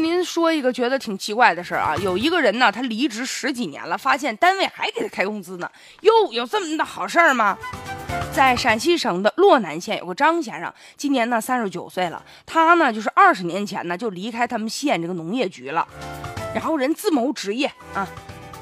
跟您说一个觉得挺奇怪的事儿啊，有一个人呢，他离职十几年了，发现单位还给他开工资呢。哟，有这么的好事儿吗？在陕西省的洛南县有个张先生，今年呢三十九岁了。他呢就是二十年前呢就离开他们县这个农业局了，然后人自谋职业啊。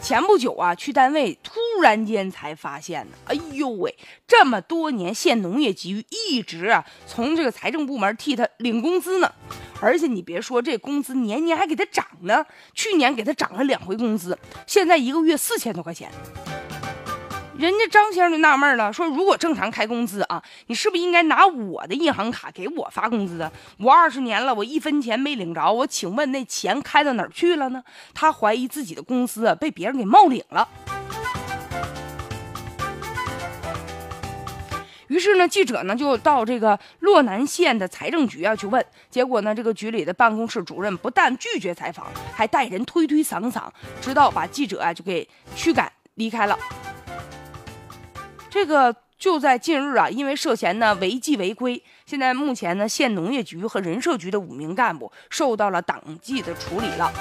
前不久啊去单位，突然间才发现呢，哎呦喂，这么多年县农业局一直啊从这个财政部门替他领工资呢。而且你别说，这工资年年还给他涨呢。去年给他涨了两回工资，现在一个月四千多块钱。人家张先生就纳闷了，说如果正常开工资啊，你是不是应该拿我的银行卡给我发工资啊？我二十年了，我一分钱没领着，我请问那钱开到哪儿去了呢？他怀疑自己的工资啊被别人给冒领了。于是呢，记者呢就到这个洛南县的财政局啊去问，结果呢，这个局里的办公室主任不但拒绝采访，还带人推推搡搡，直到把记者啊就给驱赶离开了。这个就在近日啊，因为涉嫌呢违纪违规，现在目前呢县农业局和人社局的五名干部受到了党纪的处理了。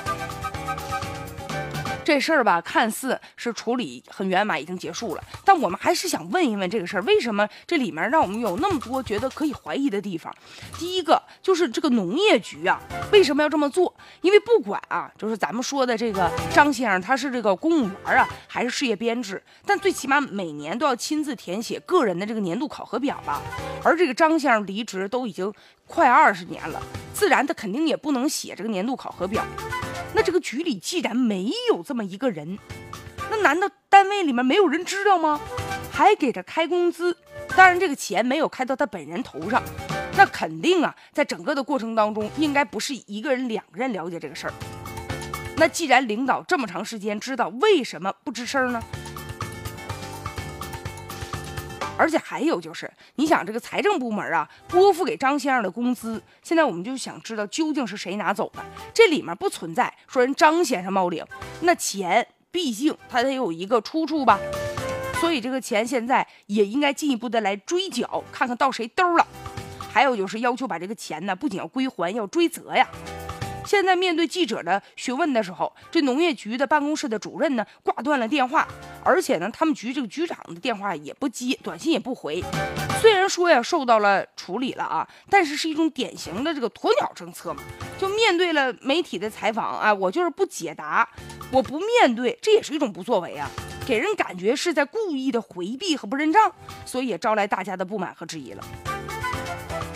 这事儿吧，看似是处理很圆满，已经结束了。但我们还是想问一问这个事儿，为什么这里面让我们有那么多觉得可以怀疑的地方？第一个就是这个农业局啊，为什么要这么做？因为不管啊，就是咱们说的这个张先生，他是这个公务员啊，还是事业编制，但最起码每年都要亲自填写个人的这个年度考核表吧。而这个张先生离职都已经快二十年了，自然他肯定也不能写这个年度考核表。那这个局里既然没有这么一个人，那难道单位里面没有人知道吗？还给他开工资，当然这个钱没有开到他本人头上，那肯定啊，在整个的过程当中，应该不是一个人、两个人了解这个事儿。那既然领导这么长时间知道，为什么不吱声呢？而且还有就是，你想这个财政部门啊，拨付给张先生的工资，现在我们就想知道究竟是谁拿走的。这里面不存在说人张先生冒领，那钱毕竟他得有一个出处吧，所以这个钱现在也应该进一步的来追缴，看看到谁兜了。还有就是要求把这个钱呢，不仅要归还，要追责呀。现在面对记者的询问的时候，这农业局的办公室的主任呢挂断了电话，而且呢，他们局这个局长的电话也不接，短信也不回。虽然说呀受到了处理了啊，但是是一种典型的这个鸵鸟政策嘛。就面对了媒体的采访啊，我就是不解答，我不面对，这也是一种不作为啊，给人感觉是在故意的回避和不认账，所以也招来大家的不满和质疑了。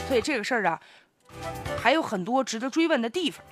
所以这个事儿啊。还有很多值得追问的地方。